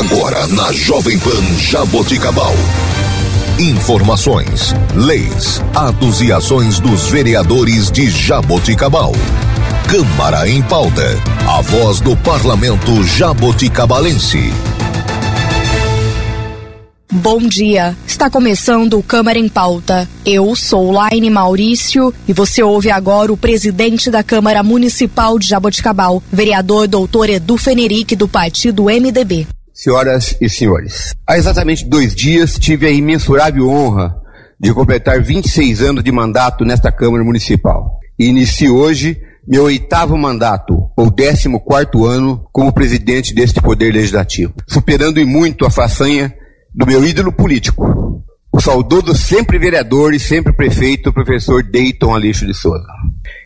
Agora na Jovem Pan Jaboticabal. Informações, leis, atos e ações dos vereadores de Jaboticabal. Câmara em pauta. A voz do parlamento jaboticabalense. Bom dia. Está começando o Câmara em Pauta. Eu sou Laine Maurício e você ouve agora o presidente da Câmara Municipal de Jaboticabal, vereador doutor Edu Fenerick, do partido MDB. Senhoras e senhores, há exatamente dois dias tive a imensurável honra de completar 26 anos de mandato nesta Câmara Municipal. E inicio hoje meu oitavo mandato, ou décimo quarto ano, como presidente deste Poder Legislativo, superando em muito a façanha do meu ídolo político, o saudoso sempre vereador e sempre prefeito, professor Dayton Aleixo de Souza.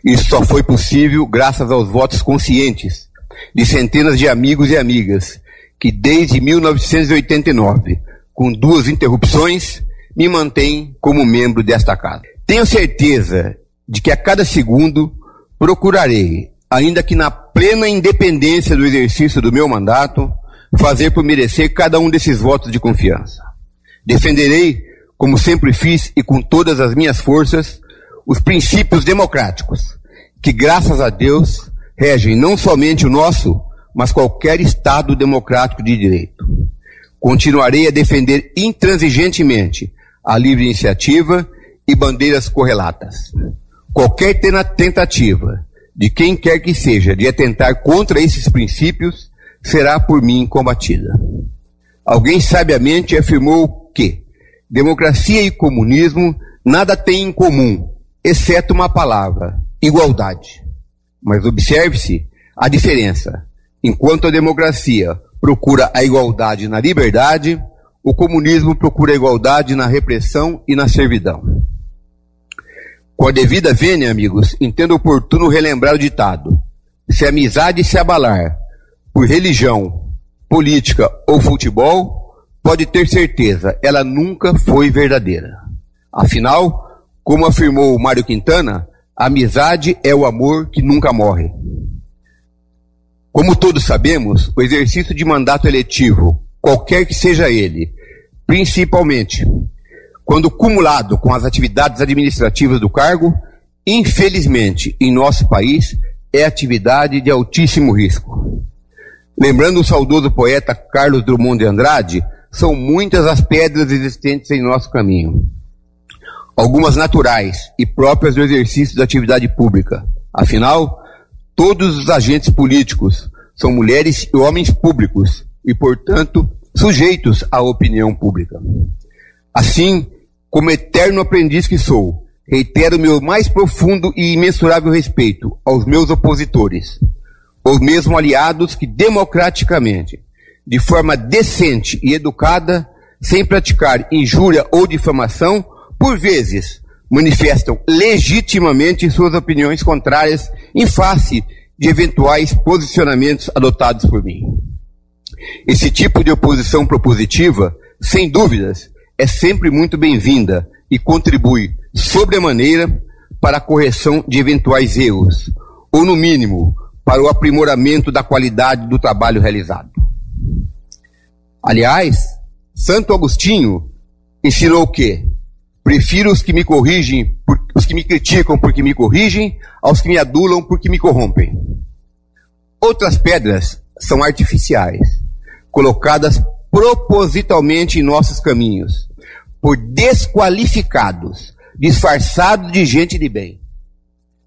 Isso só foi possível graças aos votos conscientes de centenas de amigos e amigas que desde 1989, com duas interrupções, me mantêm como membro desta casa. Tenho certeza de que a cada segundo procurarei, ainda que na plena independência do exercício do meu mandato, fazer por merecer cada um desses votos de confiança. Defenderei, como sempre fiz e com todas as minhas forças, os princípios democráticos, que graças a Deus regem não somente o nosso, mas qualquer Estado democrático de direito. Continuarei a defender intransigentemente a livre iniciativa e bandeiras correlatas. Qualquer tentativa de quem quer que seja de atentar contra esses princípios será por mim combatida. Alguém sabiamente afirmou que democracia e comunismo nada têm em comum, exceto uma palavra: igualdade. Mas observe-se a diferença. Enquanto a democracia procura a igualdade na liberdade, o comunismo procura a igualdade na repressão e na servidão. Com a devida vênia, amigos, entendo oportuno relembrar o ditado: se a amizade se abalar, por religião, política ou futebol, pode ter certeza, ela nunca foi verdadeira. Afinal, como afirmou Mário Quintana, a amizade é o amor que nunca morre. Como todos sabemos, o exercício de mandato eletivo, qualquer que seja ele, principalmente quando cumulado com as atividades administrativas do cargo, infelizmente, em nosso país, é atividade de altíssimo risco. Lembrando o saudoso poeta Carlos Drummond de Andrade, são muitas as pedras existentes em nosso caminho. Algumas naturais e próprias do exercício da atividade pública. Afinal, todos os agentes políticos são mulheres e homens públicos e, portanto, sujeitos à opinião pública. Assim, como eterno aprendiz que sou, reitero meu mais profundo e imensurável respeito aos meus opositores, ou mesmo aliados que democraticamente, de forma decente e educada, sem praticar injúria ou difamação, por vezes manifestam legitimamente suas opiniões contrárias em face de eventuais posicionamentos adotados por mim. Esse tipo de oposição propositiva, sem dúvidas, é sempre muito bem-vinda e contribui sobremaneira para a correção de eventuais erros, ou no mínimo, para o aprimoramento da qualidade do trabalho realizado. Aliás, Santo Agostinho ensinou o quê? Prefiro os que me corrigem, os que me criticam porque me corrigem, aos que me adulam porque me corrompem. Outras pedras são artificiais, colocadas propositalmente em nossos caminhos, por desqualificados, disfarçados de gente de bem.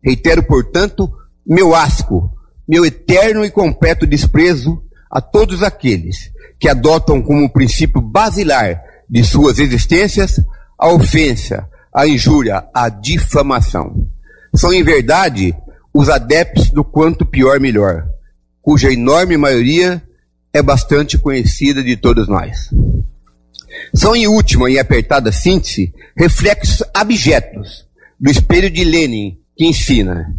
Reitero, portanto, meu asco meu eterno e completo desprezo a todos aqueles que adotam como princípio basilar de suas existências a ofensa, a injúria, a difamação. São, em verdade, os adeptos do quanto pior melhor, cuja enorme maioria é bastante conhecida de todos nós. São, em última e apertada síntese, reflexos abjetos do espelho de Lenin, que ensina: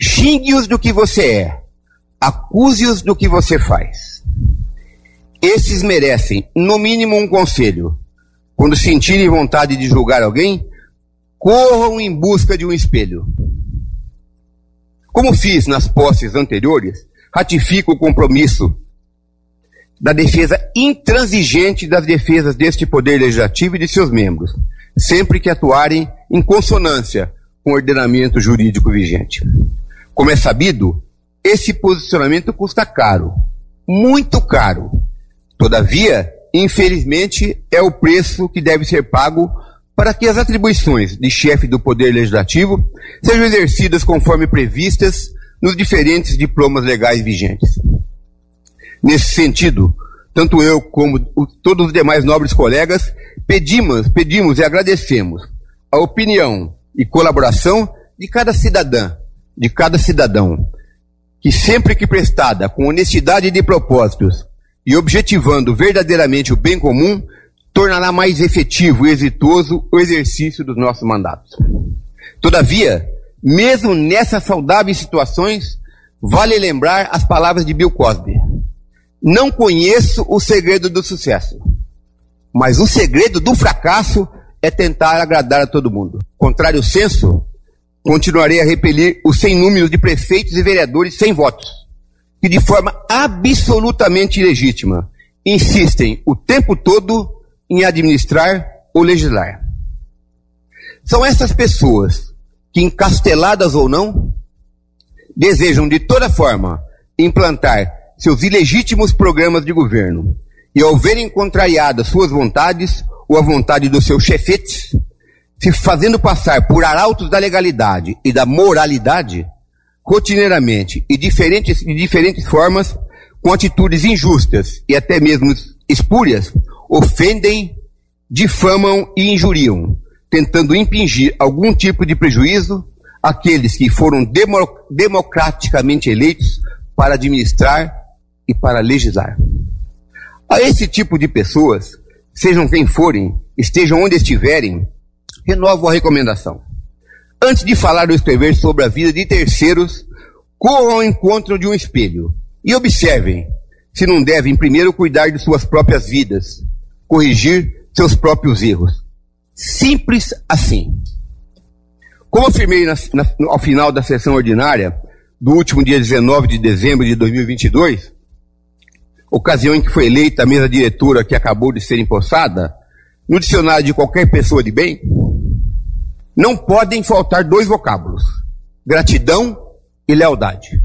xingue-os do que você é, acuse-os do que você faz. Esses merecem, no mínimo, um conselho. Quando sentirem vontade de julgar alguém, corram em busca de um espelho. Como fiz nas posses anteriores, ratifico o compromisso da defesa intransigente das defesas deste Poder Legislativo e de seus membros, sempre que atuarem em consonância com o ordenamento jurídico vigente. Como é sabido, esse posicionamento custa caro, muito caro. Todavia, infelizmente, é o preço que deve ser pago para que as atribuições de chefe do Poder Legislativo sejam exercidas conforme previstas nos diferentes diplomas legais vigentes. Nesse sentido, tanto eu como todos os demais nobres colegas pedimos, pedimos e agradecemos a opinião e colaboração de cada cidadã, de cada cidadão, que sempre que prestada com honestidade de propósitos e objetivando verdadeiramente o bem comum, tornará mais efetivo e exitoso o exercício dos nossos mandatos. Todavia, mesmo nessas saudáveis situações, vale lembrar as palavras de Bill Cosby. Não conheço o segredo do sucesso, mas o segredo do fracasso é tentar agradar a todo mundo. Contrário senso, continuarei a repelir os sem números de prefeitos e vereadores sem votos, que de forma absolutamente ilegítima insistem o tempo todo em administrar ou legislar. São essas pessoas que, encasteladas ou não, desejam de toda forma implantar seus ilegítimos programas de governo e, ao verem contrariadas suas vontades ou a vontade dos seus chefetes, se fazendo passar por arautos da legalidade e da moralidade, rotineiramente e diferentes, de diferentes formas, com atitudes injustas e até mesmo espúrias, ofendem, difamam e injuriam, tentando impingir algum tipo de prejuízo àqueles que foram demo, democraticamente eleitos para administrar e para legislar. A esse tipo de pessoas, sejam quem forem, estejam onde estiverem, renovo a recomendação. Antes de falar ou escrever sobre a vida de terceiros, corram ao encontro de um espelho e observem se não devem primeiro cuidar de suas próprias vidas, corrigir seus próprios erros. Simples assim. Como afirmei na, na, ao final da sessão ordinária do último dia 19 de dezembro de 2022, ocasião em que foi eleita a mesa diretora que acabou de ser empossada, no dicionário de qualquer pessoa de bem, não podem faltar dois vocábulos: gratidão e lealdade.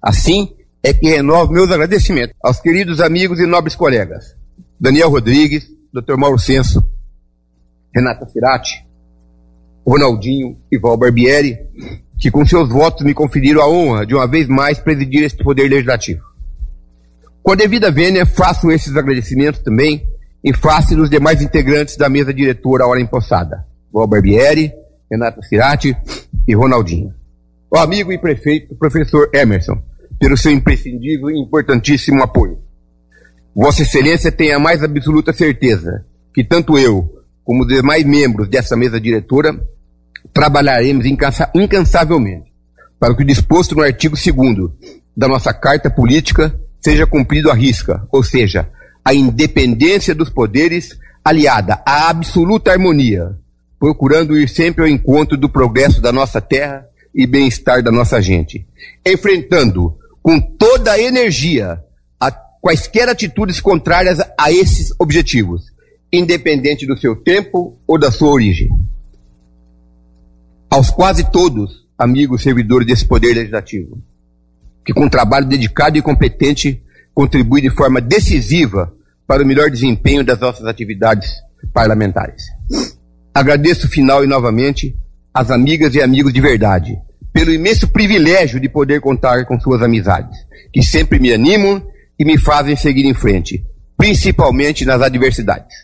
Assim é que renovo meus agradecimentos aos queridos amigos e nobres colegas, Daniel Rodrigues, Dr. Mauro Senso, Renata Firati, Ronaldinho e Val Barbieri, que com seus votos me conferiram a honra de uma vez mais presidir este poder legislativo. Com a devida vênia, faço esses agradecimentos também em face dos demais integrantes da mesa diretora hora empossada. Val Barbieri, Renata Cirati e Ronaldinho. O amigo e prefeito, professor Emerson, pelo seu imprescindível e importantíssimo apoio. Vossa Excelência tem a mais absoluta certeza que tanto eu como os demais membros dessa mesa diretora trabalharemos incansa incansavelmente para que o disposto no artigo 2 da nossa Carta Política seja cumprido à risca, ou seja, a independência dos poderes aliada à absoluta harmonia procurando ir sempre ao encontro do progresso da nossa terra e bem-estar da nossa gente, enfrentando com toda a energia a quaisquer atitudes contrárias a esses objetivos, independente do seu tempo ou da sua origem. Aos quase todos, amigos servidores desse poder legislativo, que com trabalho dedicado e competente contribui de forma decisiva para o melhor desempenho das nossas atividades parlamentares. Agradeço final e novamente às amigas e amigos de verdade, pelo imenso privilégio de poder contar com suas amizades, que sempre me animam e me fazem seguir em frente, principalmente nas adversidades.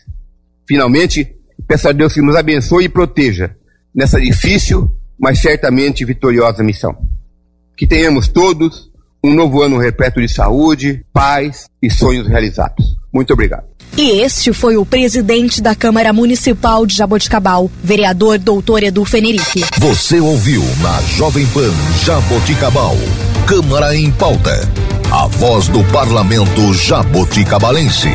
Finalmente, peço a Deus que nos abençoe e proteja nessa difícil, mas certamente vitoriosa missão. Que tenhamos todos um novo ano repleto de saúde, paz e sonhos realizados. Muito obrigado. E este foi o presidente da Câmara Municipal de Jaboticabal, vereador doutor Edu Fenerique. Você ouviu na Jovem Pan Jaboticabal. Câmara em pauta. A voz do parlamento jaboticabalense.